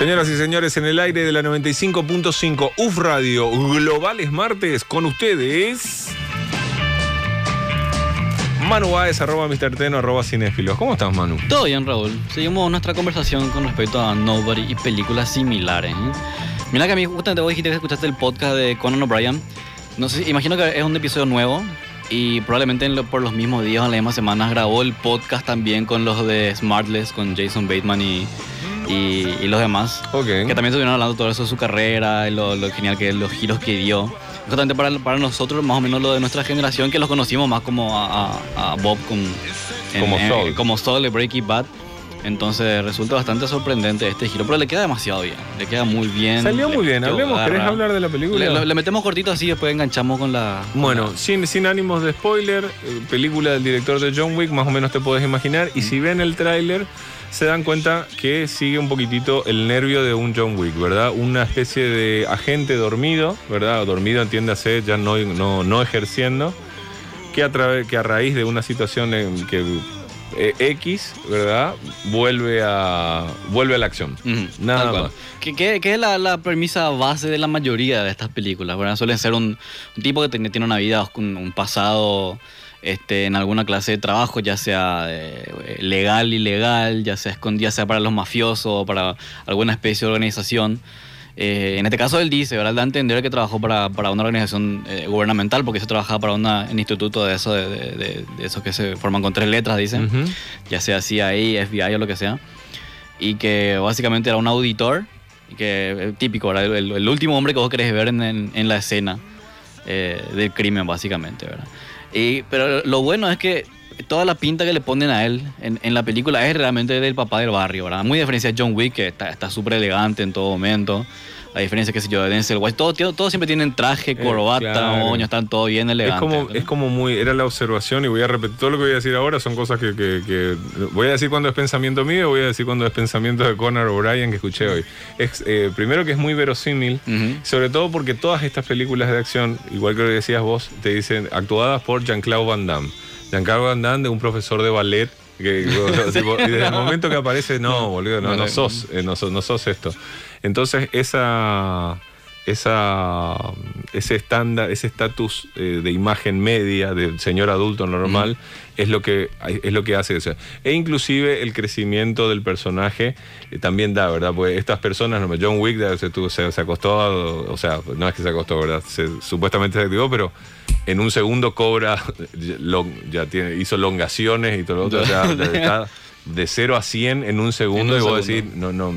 Señoras y señores, en el aire de la 95.5 UF Radio Globales Martes, con ustedes. Manu Baez, arroba Mr. Teno, arroba Cinéfilos. ¿Cómo estás, Manu? Todo bien, Raúl. Seguimos nuestra conversación con respecto a Nobody y películas similares. ¿eh? Mira que a mí justamente vos dijiste que escuchaste el podcast de Conan O'Brien. Imagino que es un episodio nuevo y probablemente en lo- por los mismos días o las mismas semanas grabó el podcast también con los de Smartless, con Jason Bateman y, y, y los demás. Ok. Que también estuvieron hablando todo eso de su carrera, y lo, lo genial que los giros que dio. Justamente para, para nosotros, más o menos lo de nuestra generación, que los conocimos más como a, a- a Bob con, Como Saul. como Saul de Breaking Bad. Entonces resulta bastante sorprendente este giro, pero le queda demasiado bien, le queda muy bien. Salió muy bien. Hablemos, ¿querés garra. hablar de la película? Le, le metemos cortito así, después enganchamos con la... con Bueno, la- sin, sin ánimos de spoiler, eh, película del director de John Wick, más o menos te podés imaginar. Y si ven el tráiler, se dan cuenta que sigue un poquitito el nervio de un John Wick, ¿verdad? Una especie de agente dormido, ¿verdad? Dormido, entiéndase, ya no, no, no ejerciendo, que a, través, que a raíz de una situación en que eh, X, ¿verdad? Vuelve a, vuelve a la acción. Nada más. Que, que- que es la, la premisa base de la mayoría de estas películas, ¿verdad? Suelen ser un, un tipo que tiene, tiene una vida, un, un pasado este, en alguna clase de trabajo, ya sea eh, legal, ilegal, ya sea escondida, sea para los mafiosos o para alguna especie de organización. Eh, en este caso él dice, ¿verdad? Da a entender que trabajó para, para una organización eh, gubernamental, porque se trabajaba para una- un instituto de eso, de, de- de- esos que se forman con tres letras, dicen Ujú. ya sea CIA, FBI o lo que sea, y que básicamente era un auditor, y que eh, típico, el, el- el último hombre que vos querés ver en, en- en la escena eh, del crimen, básicamente, ¿verdad? Y, pero lo bueno es que toda la pinta que le ponen a él en, en la película es realmente del papá del barrio, ¿verdad? Muy diferencia de John Wick, que está súper elegante en todo momento. A diferencia, qué sé yo, de Denzel Washington. Todos todo siempre tienen traje, corbata, Eh, claro. moño, están todo bien Es elegantes. como, ¿verdad? es como muy, era la observación y voy a repetir, todo lo que voy a decir ahora son cosas que, que- que- voy a decir cuando es pensamiento mío, voy a decir cuando es pensamiento de Conor O'Brien que escuché hoy. Es, eh, primero que es muy verosímil, sobre todo porque todas estas películas de acción, igual que lo decías vos, te dicen actuadas por Jean-Claude Van Damme. Damme de un profesor de ballet. Que, tipo, y desde el momento que aparece, no, boludo, no, no sos, eh, no, sos, no sos esto. Entonces, esa, esa, ese estándar, ese estatus eh, de imagen media del señor adulto normal es lo que es lo que hace eso. E inclusive el crecimiento del personaje eh, también da, ¿verdad? Porque estas personas, John Wick se, tuvo- se, se acostó, o sea, no es que se acostó, ¿verdad? Se, supuestamente se activó, pero en un segundo cobra, long- ya tiene, hizo longaciones y todo lo otro, o sea, está de 0 a 100 en un segundo En y un vos segundo. decís, no, no,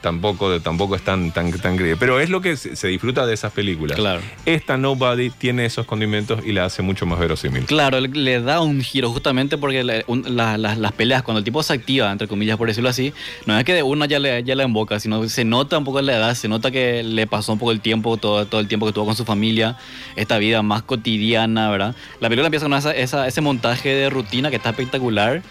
tampoco, tampoco es tan, tan, tan creíble. Pero es lo que se, disfruta de esas películas. Claro. Esta Nobody tiene esos condimentos y la hace mucho más verosímil. Claro, le, le da un giro justamente porque le- un- la- la- las peleas, cuando el tipo se activa, entre comillas, por decirlo así, no es que de una ya le, ya la emboca, sino se nota un poco la edad, se nota que le pasó un poco el tiempo, todo, todo el tiempo que estuvo con su familia, esta vida más cotidiana, ¿verdad? La película empieza con esa- esa- ese montaje de rutina que está espectacular.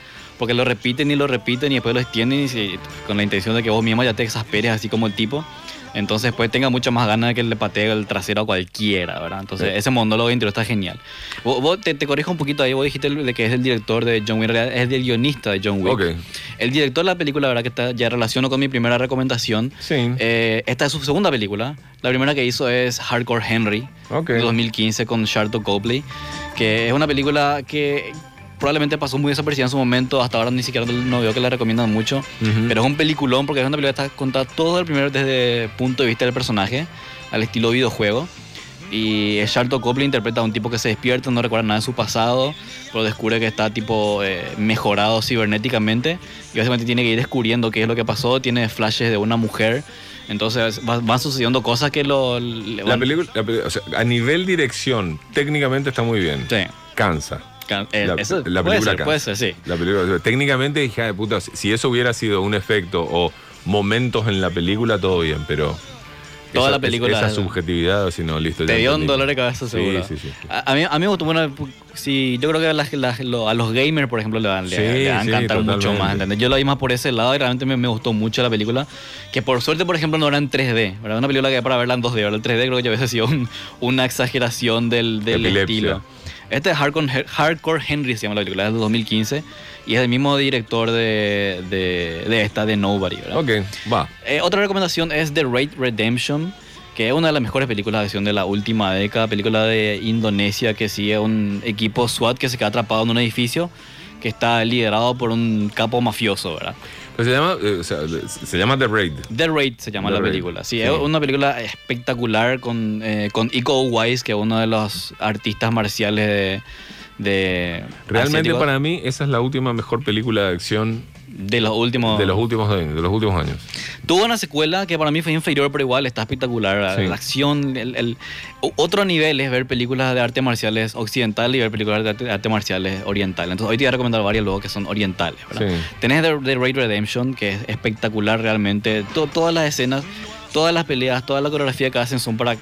Porque lo repiten y lo repiten y después lo extienden y se- con la intención de que vos mismo ya te exasperes así como el tipo. Entonces pues tenga mucho más ganas de que le patee el trasero a cualquiera, ¿verdad? Entonces Sí. ese monólogo interior está genial. Vos, vos te, te corrijo un poquito ahí, vos dijiste de que es el director de John Wick, es el guionista de John Wick. Ok. El director de la película, la verdad que está, ya relaciono con mi primera recomendación. Sí. Eh, esta es su segunda película. La primera que hizo es Hardcore Henry, Ok. de 2015 con Charlton Copley, que es una película que probablemente pasó muy desaparecida en su momento, hasta ahora ni siquiera no veo que la recomiendan mucho, Ujú. pero es un peliculón porque es una película que está contada todo el primero desde el punto de vista del personaje, al estilo videojuego. Y Charlton Copley interpreta a un tipo que se despierta, no recuerda nada de su pasado, pero descubre que está tipo eh, mejorado cibernéticamente y básicamente tiene que ir descubriendo qué es lo que pasó, tiene flashes de una mujer, entonces va- van sucediendo cosas que lo... le La van- película, la o sea, a nivel dirección, técnicamente está muy bien. Sí. Cansa. Eh, La- eso la puede película ser, puede ser, sí. La película, técnicamente, hija de puta, si- eso hubiera sido un efecto o momentos en la película, todo bien, pero. Toda esa- la película- Esa subjetividad, si no, listo. Te dio un dolor de cabeza Sí, seguro. sí, sí. A, a mí, a mí me gustó, bueno, sí, yo creo que a, las- las- lo- a los gamers, por ejemplo, le van, le- Sí, le van a sí, encantar mucho más, ¿entendés? Yo lo vi más por ese lado y realmente me, me gustó mucho la película, que por suerte, por ejemplo, no era en 3D, ¿verdad? Una película que para verla en 2D, ¿verdad? El 3D creo que a veces ha sido un- una exageración del, del Epilepsia. estilo. Este es Hardcore, Hardcore Henry, se llama la película, es del 2015 y es el mismo director de, de, de esta, de Nobody, ¿verdad? Ok, va. Eh, otra recomendación es The Raid Redemption, que es una de las mejores películas de acción de la última década, película de Indonesia que sigue un equipo SWAT que se queda atrapado en un edificio que está liderado por un capo mafioso, ¿verdad? Pues se llama, eh, o sea, se llama The Raid. The Raid se llama The la Raid, película. Sí, sí. es una película espectacular con, eh, con Iko Uwais, que es uno de los artistas marciales de... de Realmente para mí esa es la última mejor película de acción de los últimos de los últimos años. De los últimos años. Tuvo una secuela que para mí fue inferior, pero igual está espectacular. Sí. La acción, el, el- otro nivel es ver películas de arte marciales occidental y ver películas de arte, de arte marciales oriental. Entonces hoy te voy a recomendar varias luego que son orientales. Sí. Tenés The, The Raid Redemption, que es espectacular realmente. To- todas las escenas, todas las peleas, toda la coreografía que hacen son para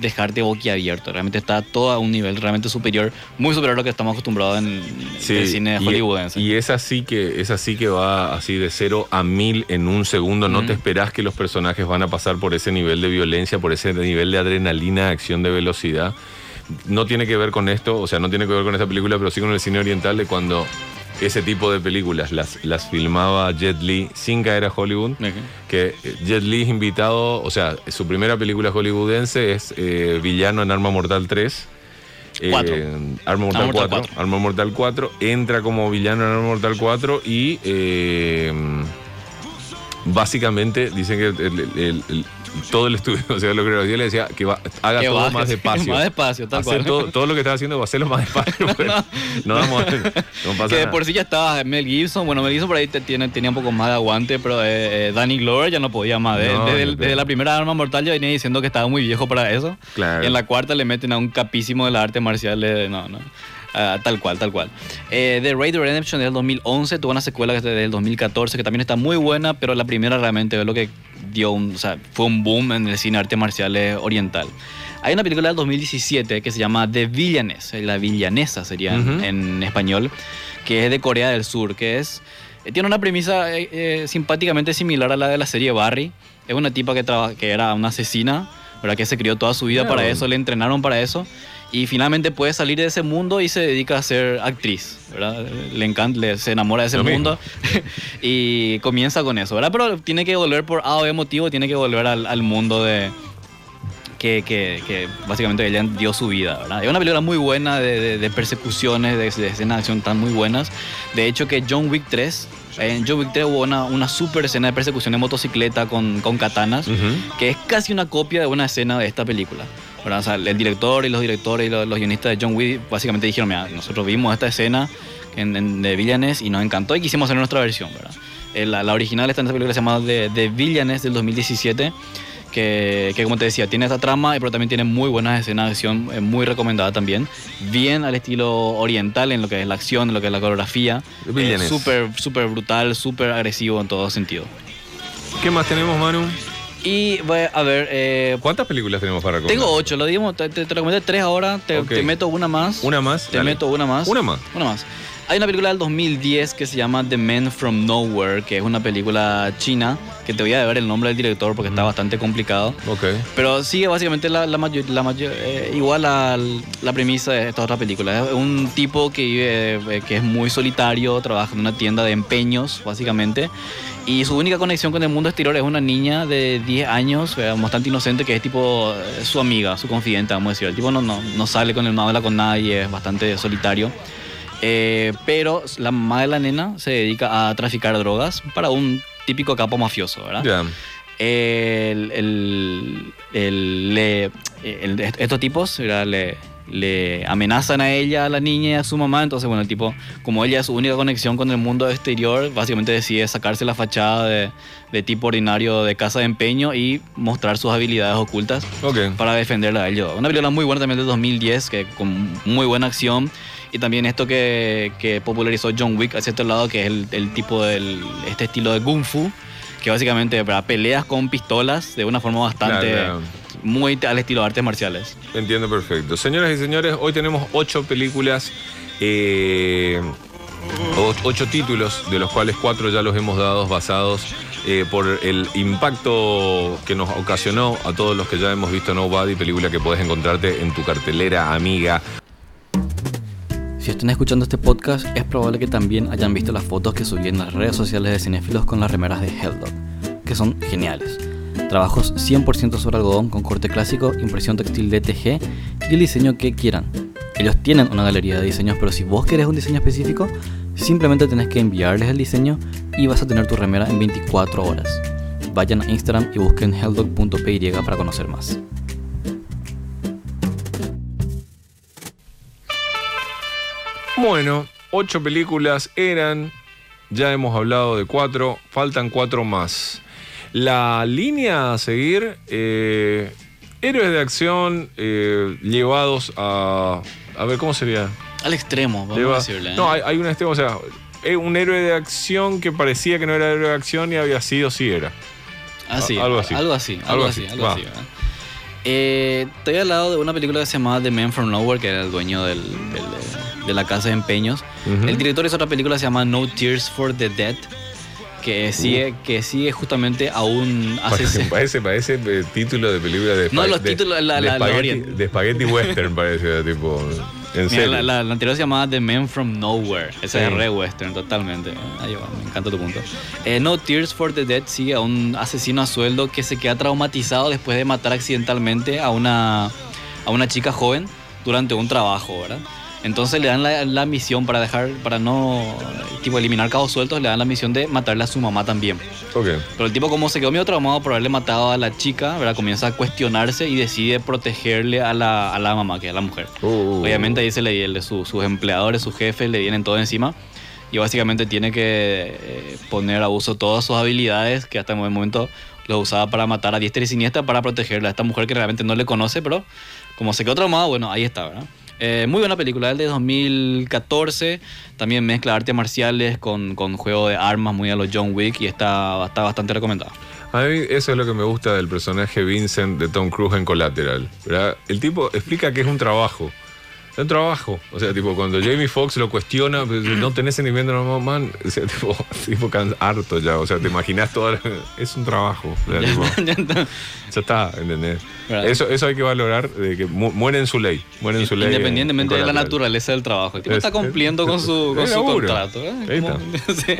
dejarte boquiabierto. Realmente está todo a un nivel realmente superior, muy superior a lo que estamos acostumbrados en el cine hollywoodense. Y es así que es así que va así de cero a mil en un segundo. No te esperás que los personajes van a pasar por ese nivel de violencia, por ese nivel de adrenalina, acción de velocidad. No tiene que ver con esto, o sea, no tiene que ver con esta película, pero sí con el cine oriental de cuando ese tipo de películas las, las filmaba Jet Li sin caer a Hollywood. Que eh, Jet Li es invitado, o sea, su primera película hollywoodense es eh, Villano en Arma Mortal 3. Eh. Arma Mortal, Arma Mortal 4. 4. Arma Mortal 4. Entra como villano en Arma Mortal 4 y eh, básicamente dicen que el- el- el- todo el estudio, o sea, lo que yo le decía, que va- haga Que todo baje, más despacio. más despacio, tal Hacer cual. todo, todo lo que está haciendo va a hacerlo más despacio. pues. no, vamos no pasa que de nada. por sí ya estaba Mel Gibson. Bueno, Mel Gibson por ahí te- tiene, tenía un poco más de aguante, pero eh, eh, Danny Glover ya no podía más. De- No, desde, el- la primera arma mortal ya venía diciendo que estaba muy viejo para eso. Claro. Y en la cuarta le meten a un capísimo de la arte marcial. de- no, no. Ah, tal cual, tal cual. Eh, The Raid Redemption del 2011 tuvo una secuela que es del 2014 que también está muy buena, pero la primera realmente es lo que dio un, o sea, fue un boom en el cine arte marciales oriental. Hay una película del 2017 que se llama The Villainess, eh, la villanesa sería en- Ujú. en español, que es de Corea del Sur, que es eh, tiene una premisa eh, eh, simpáticamente similar a la de la serie Barry. Es una tipa que, que era una asesina, ¿verdad? que se crió toda su vida Claro. para eso, le entrenaron para eso. Y finalmente puede salir de ese mundo y se dedica a ser actriz, ¿verdad? Le encanta, le- se enamora de ese Lo mundo y comienza con eso, ¿verdad? Pero tiene que volver por A o B motivo, tiene que volver al, al mundo de, que, que- que básicamente ella dio su vida, ¿verdad? Es una película muy buena de, de- de persecuciones, de, de escenas de acción tan muy buenas. De hecho que John Wick 3, en John Wick 3 hubo una, una super escena de persecución en motocicleta con, con katanas, Ujú. que es casi una copia de una escena de esta película. O sea, el director y los directores y los, los guionistas de John Wick básicamente dijeron, mira, nosotros vimos esta escena en, en- de Villanes y nos encantó y quisimos hacer nuestra versión, ¿verdad? Eh, La, la original está en esta película que se llama The, The Villanes del 2017, que, que como te decía, tiene esta trama, pero también tiene muy buenas escenas de acción, eh, muy recomendada también. Bien al estilo oriental en lo que es la acción, en lo que es la coreografía. Eh, Súper, súper brutal, súper agresivo en todo sentido. ¿Qué más tenemos, Manu? Y voy a ver, eh, ¿Cuántas películas tenemos para recomendar? tengo ocho, lo dimos, te, te, te recomendé tres ahora, te, Ok. te meto una más. Una más. Te dale. meto una más. Una más. Una más. Hay una película del 2010 que se llama The Man from Nowhere, que es una película china, que te voy a ver el nombre del director porque está bastante complicado. Ok. Pero sigue básicamente la, la mayor, la mayor- eh, igual a la premisa de esta otra película. Es un tipo que vive, eh, que es muy solitario, trabaja en una tienda de empeños, básicamente. Y su única conexión con el mundo exterior es una niña de 10 años, eh, bastante inocente, que es tipo eh, su amiga, su confidente, vamos a decir. El tipo no, no, no sale con él, no habla con nadie, es bastante solitario. Eh, pero la mamá de la nena se dedica a traficar drogas para un típico capo mafioso, ¿verdad? Ya. el, el- el- le- estos tipos ¿verdad? le, le amenazan a ella, a la niña y a su mamá. Entonces, bueno, el tipo, como ella es su única conexión con el mundo exterior, básicamente decide sacarse la fachada de, de tipo ordinario de casa de empeño y mostrar sus habilidades ocultas Ok. para defenderla a ellos. Una película muy buena también del 2010, que con muy buena acción. Y también esto que, que popularizó John Wick hacia este lado, que es el, el tipo del este estilo de Kung Fu, que básicamente ¿verdad? peleas con pistolas de una forma bastante Claro, claro. muy al estilo de artes marciales. Entiendo perfecto. Señoras y señores, hoy tenemos ocho películas, eh, ocho títulos, de los cuales cuatro ya los hemos dado basados eh, por el impacto que nos ocasionó a todos los que ya hemos visto Nobody, película que puedes encontrarte en tu cartelera amiga estén escuchando este podcast, es probable que también hayan visto las fotos que subí en las redes sociales de cinéfilos con las remeras de Helldog, que son geniales. Trabajos 100% sobre algodón con corte clásico, impresión textil DTG y el diseño que quieran. Ellos tienen una galería de diseños, pero si vos querés un diseño específico, simplemente tenés que enviarles el diseño y vas a tener tu remera en 24 horas. Vayan a Instagram y busquen helldog.py para conocer más. Bueno, ocho películas eran, ya hemos hablado de cuatro, faltan cuatro más. La línea a seguir, eh, héroes de acción eh, llevados a... A ver, ¿cómo sería? Al extremo, vamos Lleva- a decirle. ¿eh? No, hay, hay un extremo, o sea, un héroe de acción que parecía que no era héroe de acción y había sido, sí era. Ah, sí, a- algo así. Algo así, algo Algo así, así, algo así, estoy al lado de una película que se llamaba The Man from Nowhere, que era el dueño del- del- de la casa de empeños. Ujú. El director es otra película que se llama No Tears for the Dead, que sigue, que sigue justamente a un Parece, asesino. parece, parece, eh, título de película de No, los de- títulos, de la- la de spaghetti western parece, tipo, en Mira, serio. la, la- la anterior se llamaba The Man from Nowhere. Esa Sí. es re western, totalmente. Ahí va, me encanta tu punto. Eh, no Tears for the Dead sigue a un asesino a sueldo que se queda traumatizado después de matar accidentalmente a una, a una chica joven durante un trabajo, ¿verdad? Entonces le dan la, la misión para dejar, para no, tipo, eliminar cabos sueltos, le dan la misión de matarle a su mamá también. Ok. Pero el tipo como se quedó medio traumado por haberle matado a la chica, ¿verdad? Comienza a cuestionarse y decide protegerle a la, a la mamá, que es la mujer. Uh, Obviamente ahí se le, le- su- sus empleadores, sus jefes le vienen todo encima y básicamente tiene que eh, poner a uso todas sus habilidades que hasta el momento lo usaba para matar a diestra y siniestra para protegerla a esta mujer que realmente no le conoce, pero como se quedó traumado, bueno, ahí está, ¿verdad? Eh, muy buena película, el de 2014. También mezcla artes marciales con, con juego de armas muy a los John Wick y está, está bastante recomendada. A mí eso es lo que me gusta del personaje Vincent de Tom Cruise en Collateral. ¿verdad? El tipo explica que es un trabajo. Es un trabajo. O sea, tipo, cuando Jamie Foxx lo cuestiona, pues, no tenés sentimiento, no, man. O sea, tipo, tipo harto ya. O sea, te imaginas todo. Es un trabajo. O sea, tipo, Ya está. está, ¿entendés? Eso, eso hay que valorar, de que mu- muere en su ley. Muere en su ley. en- Independientemente en de la naturaleza del trabajo. El tipo Es- está cumpliendo con su, con contrato. ¿eh? Ahí Sí.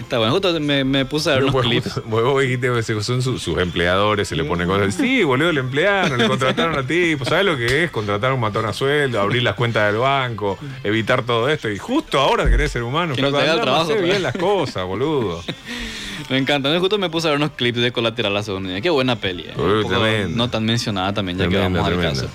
Está bueno. Justo me, me puse a ver Vos- clips. vos- dijiste que son sus, sus empleadores, se le ponen cosas. Sí, boludo, le emplearon, le contrataron a ti. Pues, ¿Sabes lo que es? Contratar a un matón a sueldo, abrir las cuentas del banco, evitar todo esto. Y justo ahora querés ser humano. Que no te haga el trabajo, bien las cosas, boludo. Me encanta. Justo me puse a ver unos clips de Colateral la segunda. Qué buena peli. eh. Uy, no tan mencionada también, ya que vamos al tremenda. caso.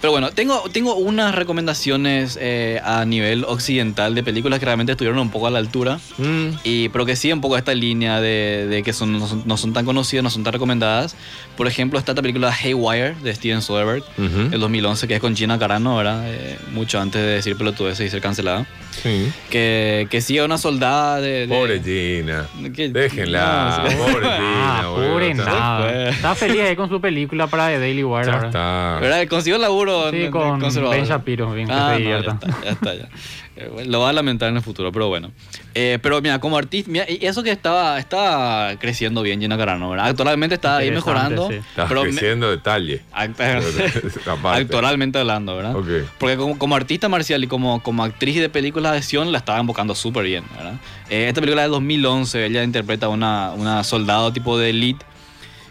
Pero bueno, tengo, tengo unas recomendaciones eh, a nivel occidental de películas que realmente estuvieron un poco a la altura. Mm, Y, pero que sigue un poco esta línea de, de que son, no, son, no son tan conocidas, no son tan recomendadas. Por ejemplo, está esta película Haywire de Steven Soderbergh, ujú, del 2011, que es con Gina Carano, ¿verdad? Eh, mucho antes de decir pelotudeces y ser cancelada. sí. Que, que sigue a una soldada de... de- Pobre Gina. que- Déjenla. no, sí. Pobre Gina, Ah, pobre Está- nada. Está feliz ahí con su película para The Daily Wire Ya ahora. está. ¿Verdad? Consiguió laburo Sí, en- con conservador. Ben Shapiro, bien que Ah, se no, ya está, ya está, ya. Eh, bueno, Lo va a lamentar en el futuro, pero bueno. Eh, pero mira, como artista, mira, y eso que estaba, estaba creciendo bien Gina Carano, ¿verdad? Actualmente está ahí mejorando. sí. Estás pero me- creciendo detalle. act-. Actualmente hablando, ¿verdad? Ok. Porque como, como artista marcial y como, como actriz de películas de acción la estaba invocando súper bien, ¿verdad? Eh, esta película es de 2011, ella interpreta a una, una soldado tipo de elite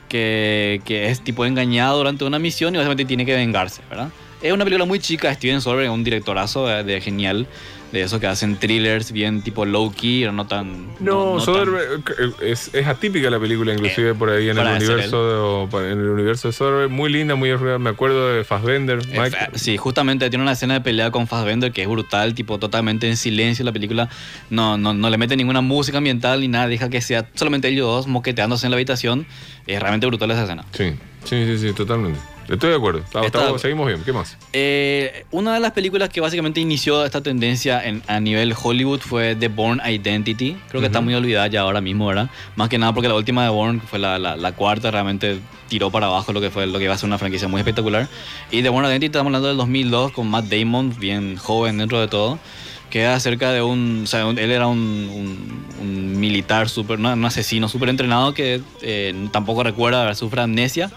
que, es tipo engañado durante una misión y básicamente tiene que vengarse, ¿verdad? Es una película muy chica, Steven Soderbergh, un directorazo de, de genial, de esos que hacen thrillers bien tipo low key, o no tan... No, tan- Soderbergh eh, es, es atípica la película, inclusive por ahí en el universo de, en el universo de Soderbergh, muy linda, muy real. Me acuerdo de Fassbender, Eh, Mike. Sí, justamente tiene una escena de pelea con Fassbender que es brutal, tipo totalmente en silencio la película. No, no, no le mete ninguna música ambiental ni nada, deja que sea solamente ellos dos moqueteándose en la habitación. Es realmente brutal esa escena. Sí, sí, sí, sí, totalmente. Estoy de acuerdo. Está- Está- está- seguimos bien. ¿Qué más? Eh, una de las películas que básicamente inició esta tendencia en- a nivel Hollywood fue The Bourne Identity. Creo que está Ujú. muy olvidada ya ahora mismo, ¿verdad? Más que nada porque la última de que fue la, la- la cuarta, realmente tiró para abajo lo que fue lo que iba a ser una franquicia muy espectacular. Y The Bourne Identity estamos hablando del 2002 con Matt Damon, bien joven dentro de todo. Que es acerca de un. O sea, un- él era un, un- un militar, super, un asesino súper entrenado que eh, tampoco recuerda, sufre amnesia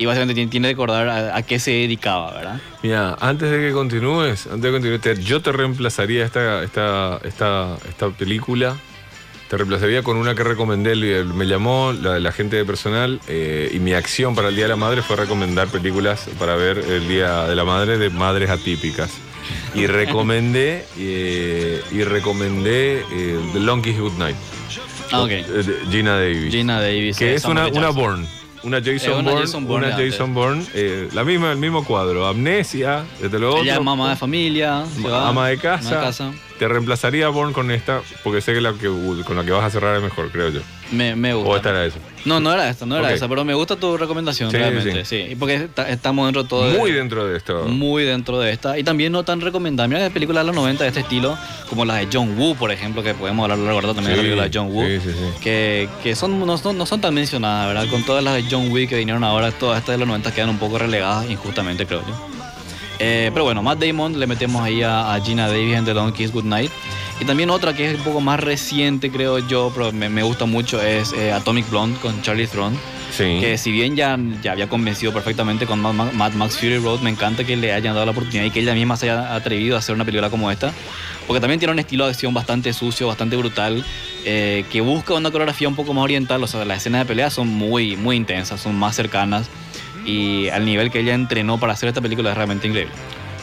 Y básicamente tiene, que recordar a, a qué se dedicaba, ¿verdad? Mira, antes de que continúes, antes de continuar, te- yo te reemplazaría esta, esta, esta, esta película. Te reemplazaría con una que recomendé, me llamó la, la gente de personal eh, y mi acción para el Día de la Madre fue recomendar películas para ver el Día de la Madre de madres atípicas. Y recomendé, eh, y recomendé eh, The Longest Good Night. Ah, ok. Eh, Gina Davis. Gina Davis. Que es una, una Jackson. Una Jason Es una Bourne. Jason Bourne una de Jason Bourne. eh, la misma, el mismo cuadro. Amnesia, desde luego. Ella es mamá de familia. ama de ama casa. Te reemplazaría a Bourne con esta, porque sé que, la que con la que vas a cerrar es mejor, creo yo. Me, me gusta. O esta era eso. No, no era esta, no era Ok. esa, pero me gusta tu recomendación, Sí, realmente. Sí, Y porque está- estamos dentro de todo. de- Muy dentro de esto. Muy dentro de esta. Y también no tan recomendable. Mira que películas de los 90 de este estilo, como las de John Woo, por ejemplo, que podemos hablar largo rato también de la película de John Woo. Sí, sí, sí. Que, que son, no, son, no son tan mencionadas, ¿verdad? Con todas las de John Wick que vinieron ahora, todas estas de los 90 quedan un poco relegadas injustamente, creo yo. Eh, pero bueno, Matt Damon le metemos ahí a, a Gina Davis en The Long Kiss Goodnight. Y también otra que es un poco más reciente, creo yo, pero me, me gusta mucho, es eh, Atomic Blonde con Charlie Theron. Sí. Que si bien ya, ya había convencido perfectamente con Mad, Mad- Mad Max Fury Road, me encanta que le hayan dado la oportunidad y que ella misma se haya atrevido a hacer una película como esta. Porque también tiene un estilo de acción bastante sucio, bastante brutal, eh, que busca una coreografía un poco más oriental. O sea, las escenas de pelea son muy, muy intensas, son más cercanas. Y al nivel que ella entrenó para hacer esta película es realmente increíble.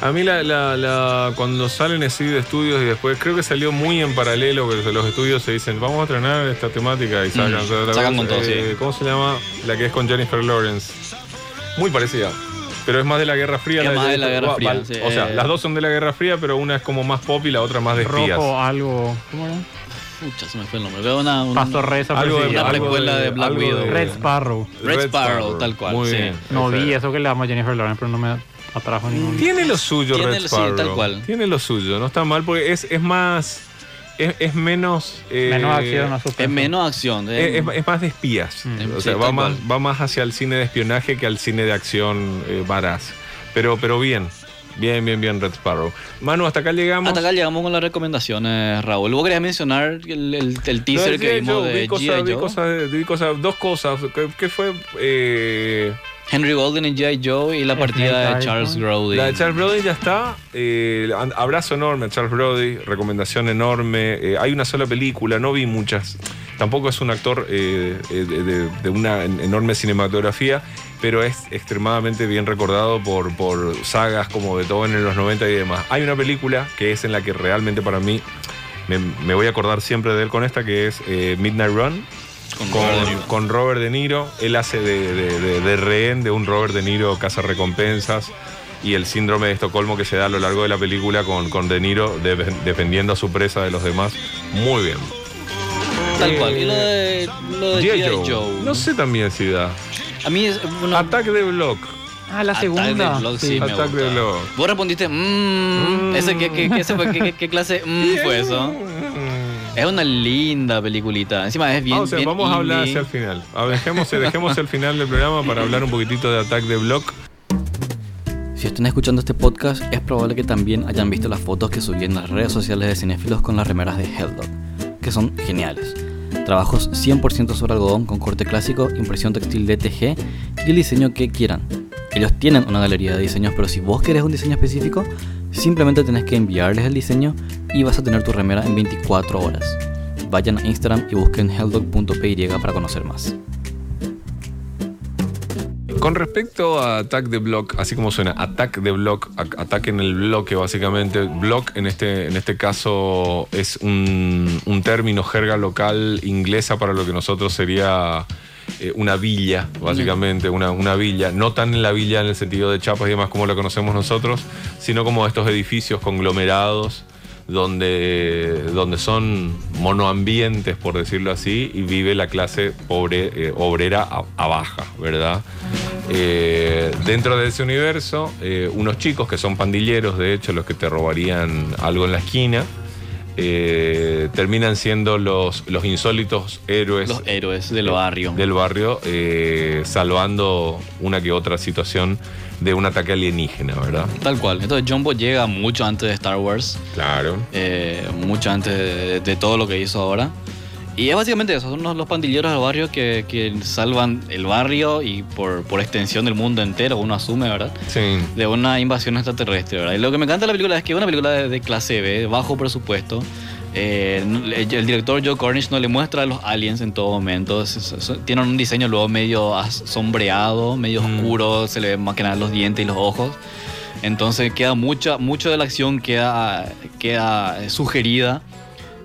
A mí la, la- la- cuando salen así de estudios y después creo que salió muy en paralelo, que los estudios se dicen, vamos a estrenar esta temática y sacan, Mm, sacan con todo, sí. ¿Cómo se llama? La que es con Jennifer Lawrence. Muy parecida. Pero es más de la Guerra Fría. Es la más de la Guerra va- Fría, va- sí, o sea, eh. las dos son de la Guerra Fría, pero una es como más pop y la otra más de espías. Rojo, algo. ¿Cómo era? Pucha, se me fue el nombre. Veo una, una- Pastor Reza Algo de- Una precuela de Black algo Widow. Red Sparrow. Red Sparrow, tal cual, Muy sí. bien. No vi eso que le damos a Jennifer Lawrence, pero no me atrajo ningún. Tiene lo suyo Tiene Red lo- Sparrow. tal cual. Tiene lo suyo, no está mal porque es, es más. Es, es menos. eh, Menos acción, más. Es menos acción. eh. Es, es- es más de espías. Mm. O sea, va más, va más hacia el cine de espionaje que al cine de acción eh, varaz. Pero, pero bien. Bien, bien, bien, Red Sparrow. Manu, hasta acá llegamos. Hasta acá llegamos con las recomendaciones, Raúl. Vos querías mencionar el, el- el teaser No, que vimos Joe, de vi cosas, G.I. vi Joe. cosas, vi cosas- dos cosas. ¿Qué, qué fue? Eh, Henry Golden en G.I. Joe y la partida de Charles. Brody. La de Charles Brody ya está. Eh, abrazo enorme a Charles Brody. Recomendación enorme. Eh, hay una sola película, no vi muchas. Tampoco es un actor eh, eh, de, de- de una en- enorme cinematografía, pero es extremadamente bien recordado por, por sagas como Beethoven en los 90 y demás. Hay una película que es en la que realmente para mí me, me voy a acordar siempre de él con esta, que es eh, Midnight Run. Con Con, Robert De Niro. con Robert De Niro. Él hace de, de- de- de rehén de un Robert De Niro caza recompensas y el síndrome de Estocolmo que se da a lo largo de la película con, con De Niro de- defendiendo a su presa de los demás. Muy bien. Tal cual. Y lo de, lo de G.I. Joe. Joe. No sé también si da. A mí es una... Attack de Block. Ah, la Attack segunda. the Block, Sí. sí, me Attack gusta. the Block. Vos respondiste, mmm, Mm. ese, ¿qué, qué, qué, ese fue- qué- qué- qué clase mm, fue eso? Es una linda peliculita. Encima es bien. Ah, o sea, bien vamos a hablar indie. hacia el final. A ver, dejemos, dejemos el final del programa para hablar un poquitito de Attack de Block. Si están escuchando este podcast, es probable que también hayan visto las fotos que subí en las redes sociales de cinéfilos con las remeras de Helldog, que son geniales. Trabajos 100% sobre algodón con corte clásico, impresión textil DTG y el diseño que quieran. Ellos tienen una galería de diseños, pero si vos querés un diseño específico, simplemente tenés que enviarles el diseño y vas a tener tu remera en 24 horas. Vayan a Instagram y busquen helldog.py para conocer más. Con respecto a Attack the Block, así como suena, Attack the Block, ataque en el bloque básicamente. Block en este, en este caso es un, un término jerga local inglesa para lo que nosotros sería eh, una villa, básicamente, una, una villa. No tan en la villa en el sentido de chapas y demás como la conocemos nosotros, sino como estos edificios conglomerados donde, donde son monoambientes, por decirlo así, y vive la clase pobre, eh, obrera a, baja, ¿verdad? Eh, dentro de ese universo, eh, unos chicos que son pandilleros, de hecho, los que te robarían algo en la esquina, eh, terminan siendo los, los insólitos héroes Los héroes del barrio. del barrio, eh, salvando una que otra situación de un ataque alienígena, ¿verdad? Tal cual. Entonces Jumbo llega mucho antes de Star Wars. Claro. eh, mucho antes de, de todo lo que hizo ahora. Y es básicamente eso, son los, los pandilleros del barrio que, que salvan el barrio y por, por extensión el mundo entero, uno asume, ¿verdad? Sí. De una invasión extraterrestre, ¿verdad? Y lo que me encanta de la película es que es una película de, de clase B, bajo presupuesto. Eh, el, director Joe Cornish no le muestra a los aliens en todo momento. Tienen un diseño luego medio sombreado, medio Mm. oscuro, se le ven más que nada los dientes y los ojos. Entonces queda mucha, mucho de la acción queda, queda sugerida.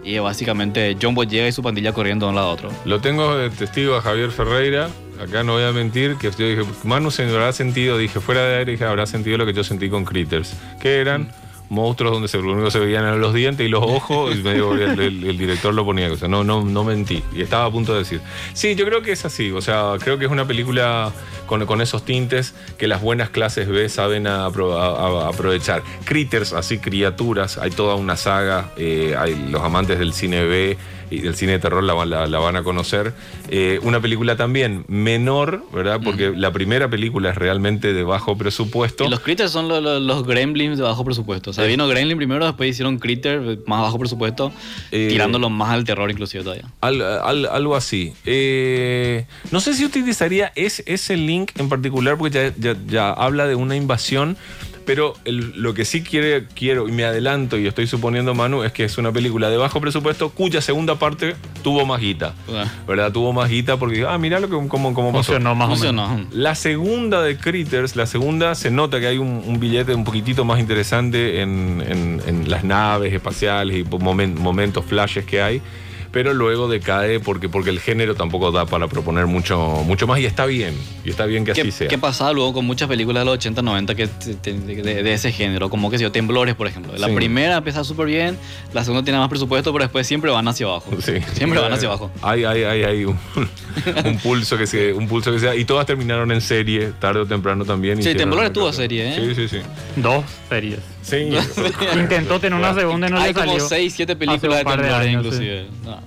Y básicamente John Boy llega y su pandilla corriendo de un lado a otro. Lo tengo testigo a Javier Ferreira. Acá no voy a mentir, que yo dije, Manu se habrá sentido, dije fuera de aire, dije, habrá sentido lo que yo sentí con Critters. Que eran monstruos donde se, lo único que se veían eran los dientes y los ojos, y medio el, el- el director lo ponía, o sea, no, no, no mentí. Y estaba a punto de decir. Sí, yo creo que es así, o sea, creo que es una película con, con esos tintes que las buenas clases B saben a- apro- a- a- aprovechar. Critters, así criaturas, hay toda una saga, eh, hay los amantes del cine B y del cine de terror la, van- la- la van a conocer. Eh, una película también menor, ¿verdad? Porque la primera película es realmente de bajo presupuesto. Y los critters son lo- lo- los gremlins de bajo presupuesto. O sea, vino Gremlin primero, después hicieron critter más bajo presupuesto, Eh, tirándolo más al terror inclusive todavía. Al- al- algo así. Eh, no sé si utilizaría ese, ese link en particular porque ya, ya- ya habla de una invasión, pero el- lo que sí quiere, quiero y me adelanto y estoy suponiendo Manu es que es una película de bajo presupuesto cuya segunda parte tuvo más guita. Ah, ¿Verdad? Tuvo más guita porque, ah, mirá lo que, cómo, cómo pasó. Funcionó más o menos. Funcionó. La segunda de Critters, la segunda se nota que hay un, un billete un poquitito más interesante en, en- en las naves espaciales y momen- momentos flashes que hay, pero luego decae porque, porque el género tampoco da para proponer mucho, mucho más y está bien, y está bien que así ¿Qué, sea. qué pasaba luego con muchas películas de los 80, 90 que, de, de ese género? Como que sé yo, Temblores, por ejemplo. La Sí. primera empieza súper bien, la segunda tiene más presupuesto, pero después siempre van hacia abajo. Sí. Siempre van hacia abajo. Hay, hay, hay, hay un, un pulso que se, un pulso que sea. Y todas terminaron en serie, tarde o temprano también. Sí, Temblores tuvo serie, ¿eh? Sí, sí, sí. Dos series. Sí. Intentó tener una segunda y no Hay le salió. como 6, 7 hace películas de de años, inclusive. No.